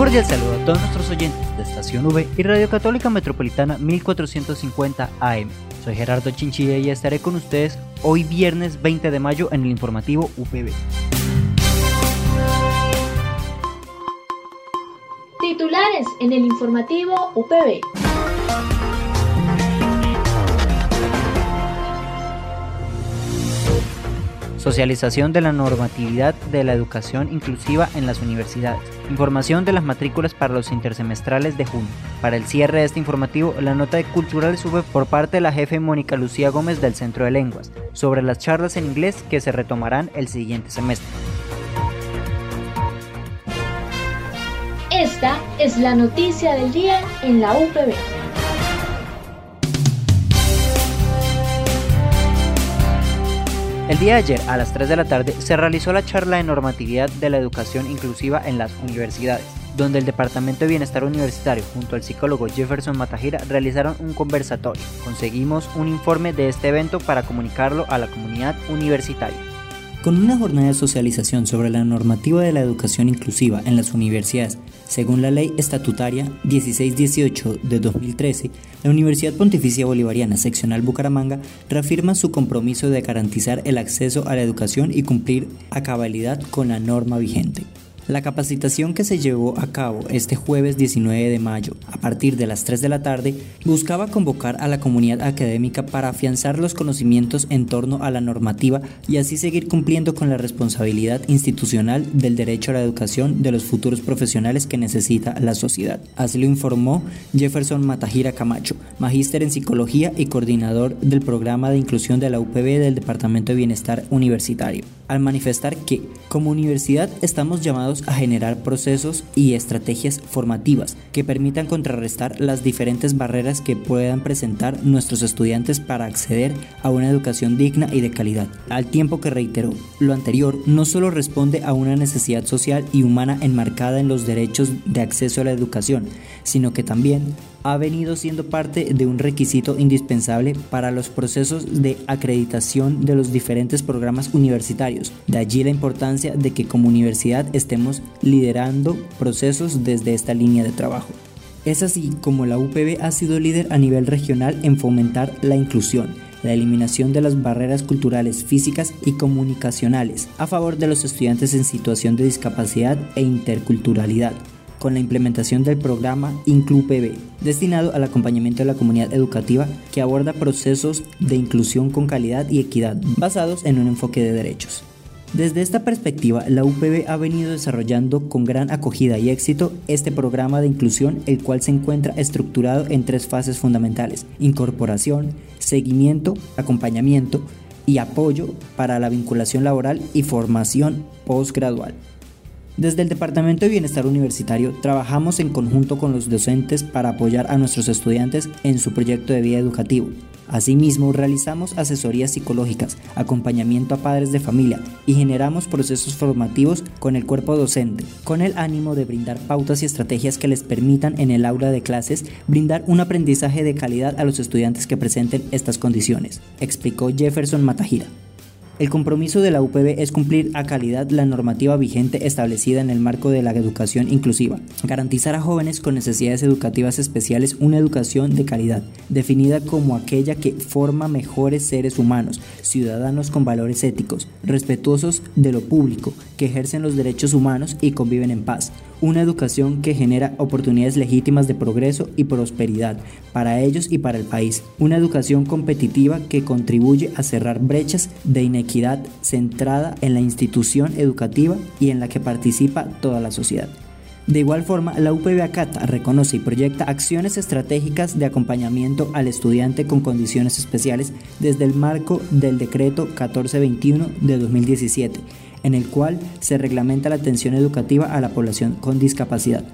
Cordial saludo a todos nuestros oyentes de Estación V y Radio Católica Metropolitana 1450 AM. Soy Gerardo Chinchilla y estaré con ustedes hoy viernes 20 de mayo en el informativo UPB. Titulares en el informativo UPB. Socialización de la normatividad de la educación inclusiva en las universidades. Información de las matrículas para los intersemestrales de junio. Para el cierre de este informativo, la nota de Cultural sube por parte de la jefe Mónica Lucía Gómez del Centro de Lenguas sobre las charlas en inglés que se retomarán el siguiente semestre. Esta es la noticia del día en la UPB. El día de ayer, a las 3 de la tarde, se realizó la charla de normatividad de la educación inclusiva en las universidades, donde el Departamento de Bienestar Universitario junto al psicólogo Jefferson Matajira realizaron un conversatorio. Conseguimos un informe de este evento para comunicarlo a la comunidad universitaria. Con una jornada de socialización sobre la normativa de la educación inclusiva en las universidades, según la Ley Estatutaria 1618 de 2013, la Universidad Pontificia Bolivariana Seccional Bucaramanga reafirma su compromiso de garantizar el acceso a la educación y cumplir a cabalidad con la norma vigente. La capacitación que se llevó a cabo este jueves 19 de mayo a partir de las 3 de la tarde buscaba convocar a la comunidad académica para afianzar los conocimientos en torno a la normativa y así seguir cumpliendo con la responsabilidad institucional del derecho a la educación de los futuros profesionales que necesita la sociedad. Así lo informó Jefferson Matajira Camacho, magíster en psicología y coordinador del programa de inclusión de la UPB del Departamento de Bienestar Universitario, al manifestar que como universidad estamos llamados a generar procesos y estrategias formativas que permitan contrarrestar las diferentes barreras que puedan presentar nuestros estudiantes para acceder a una educación digna y de calidad. Al tiempo que reiteró, lo anterior no solo responde a una necesidad social y humana enmarcada en los derechos de acceso a la educación, sino que también ha venido siendo parte de un requisito indispensable para los procesos de acreditación de los diferentes programas universitarios. De allí la importancia de que como universidad estemos liderando procesos desde esta línea de trabajo. Es así como la UPB ha sido líder a nivel regional en fomentar la inclusión, la eliminación de las barreras culturales, físicas y comunicacionales a favor de los estudiantes en situación de discapacidad e interculturalidad con la implementación del programa IncluPB, destinado al acompañamiento de la comunidad educativa que aborda procesos de inclusión con calidad y equidad basados en un enfoque de derechos. Desde esta perspectiva, la UPB ha venido desarrollando con gran acogida y éxito este programa de inclusión, el cual se encuentra estructurado en tres fases fundamentales, incorporación, seguimiento, acompañamiento y apoyo para la vinculación laboral y formación postgradual. Desde el Departamento de Bienestar Universitario trabajamos en conjunto con los docentes para apoyar a nuestros estudiantes en su proyecto de vida educativo. Asimismo, realizamos asesorías psicológicas, acompañamiento a padres de familia y generamos procesos formativos con el cuerpo docente, con el ánimo de brindar pautas y estrategias que les permitan en el aula de clases brindar un aprendizaje de calidad a los estudiantes que presenten estas condiciones, explicó Jefferson Matajira. El compromiso de la UPB es cumplir a calidad la normativa vigente establecida en el marco de la educación inclusiva, garantizar a jóvenes con necesidades educativas especiales una educación de calidad, definida como aquella que forma mejores seres humanos, ciudadanos con valores éticos, respetuosos de lo público, que ejercen los derechos humanos y conviven en paz, una educación que genera oportunidades legítimas de progreso y prosperidad para ellos y para el país, una educación competitiva que contribuye a cerrar brechas de inequidad centrada en la institución educativa y en la que participa toda la sociedad. De igual forma, la UPB Acata reconoce y proyecta acciones estratégicas de acompañamiento al estudiante con condiciones especiales desde el marco del decreto 1421 de 2017, en el cual se reglamenta la atención educativa a la población con discapacidad.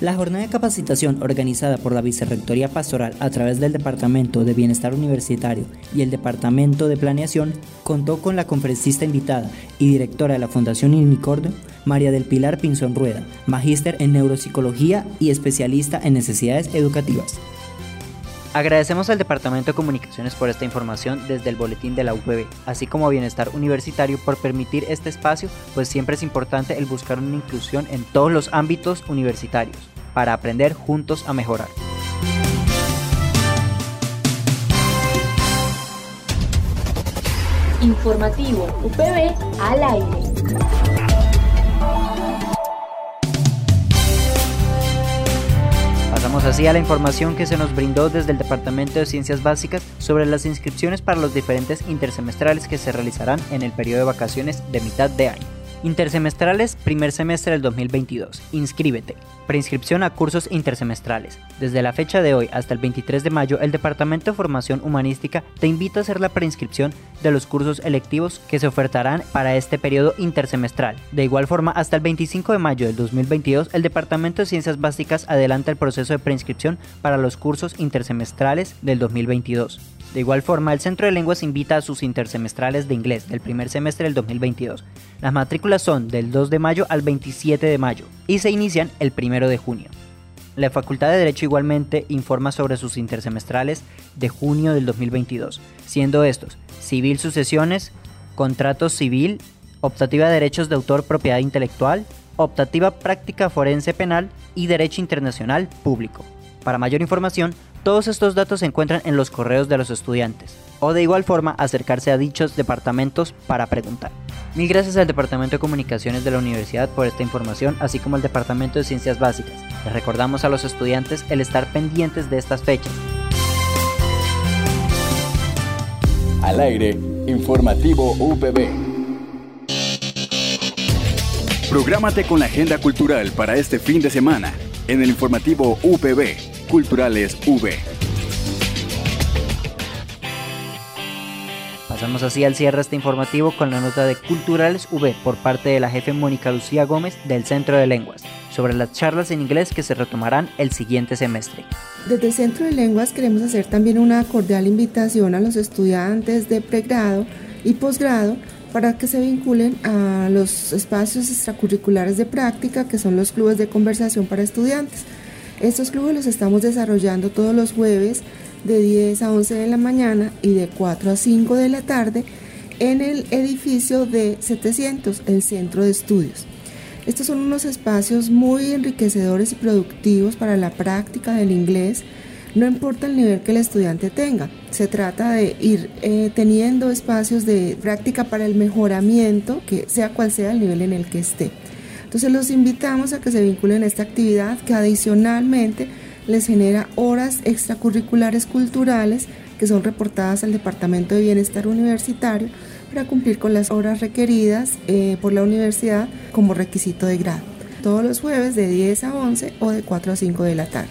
La jornada de capacitación organizada por la Vicerrectoría Pastoral a través del Departamento de Bienestar Universitario y el Departamento de Planeación contó con la conferencista invitada y directora de la Fundación Unicordio, María del Pilar Pinzón Rueda, magíster en neuropsicología y especialista en necesidades educativas. Agradecemos al Departamento de Comunicaciones por esta información desde el boletín de la UPB, así como a Bienestar Universitario por permitir este espacio, pues siempre es importante el buscar una inclusión en todos los ámbitos universitarios para aprender juntos a mejorar. Informativo UPB al aire. Pasamos así a la información que se nos brindó desde el Departamento de Ciencias Básicas sobre las inscripciones para los diferentes intersemestrales que se realizarán en el periodo de vacaciones de mitad de año. Intersemestrales, primer semestre del 2022. Inscríbete. Preinscripción a cursos intersemestrales. Desde la fecha de hoy hasta el 23 de mayo, el Departamento de Formación Humanística te invita a hacer la preinscripción de los cursos electivos que se ofertarán para este periodo intersemestral. De igual forma, hasta el 25 de mayo del 2022, el Departamento de Ciencias Básicas adelanta el proceso de preinscripción para los cursos intersemestrales del 2022. De igual forma, el Centro de Lenguas invita a sus intersemestrales de inglés del primer semestre del 2022. Las matrículas son del 2 de mayo al 27 de mayo y se inician el 1 de junio. La Facultad de Derecho igualmente informa sobre sus intersemestrales de junio del 2022, siendo estos Civil Sucesiones, Contrato Civil, Optativa de Derechos de Autor Propiedad Intelectual, Optativa Práctica Forense Penal y Derecho Internacional Público. Para mayor información, todos estos datos se encuentran en los correos de los estudiantes, o de igual forma acercarse a dichos departamentos para preguntar. Mil gracias al Departamento de Comunicaciones de la Universidad por esta información, así como al Departamento de Ciencias Básicas. Les recordamos a los estudiantes el estar pendientes de estas fechas. Al aire, informativo UPB. Prográmate con la agenda cultural para este fin de semana en el informativo UPB Culturales V. Pasamos así al cierre este informativo con la nota de Culturales V por parte de la jefe Mónica Lucía Gómez del Centro de Lenguas sobre las charlas en inglés que se retomarán el siguiente semestre. Desde el Centro de Lenguas queremos hacer también una cordial invitación a los estudiantes de pregrado y posgrado para que se vinculen a los espacios extracurriculares de práctica que son los clubes de conversación para estudiantes. Estos clubes los estamos desarrollando todos los jueves de 10 a 11 de la mañana y de 4 a 5 de la tarde en el edificio de 700, el Centro de Estudios. Estos son unos espacios muy enriquecedores y productivos para la práctica del inglés, no importa el nivel que el estudiante tenga. Se trata de ir eh, teniendo espacios de práctica para el mejoramiento, que sea cual sea el nivel en el que esté. Entonces los invitamos a que se vinculen a esta actividad que adicionalmente les genera horas extracurriculares culturales que son reportadas al Departamento de Bienestar Universitario para cumplir con las horas requeridas eh, por la universidad como requisito de grado. Todos los jueves de 10 a 11 o de 4 a 5 de la tarde.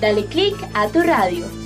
Dale clic a tu radio.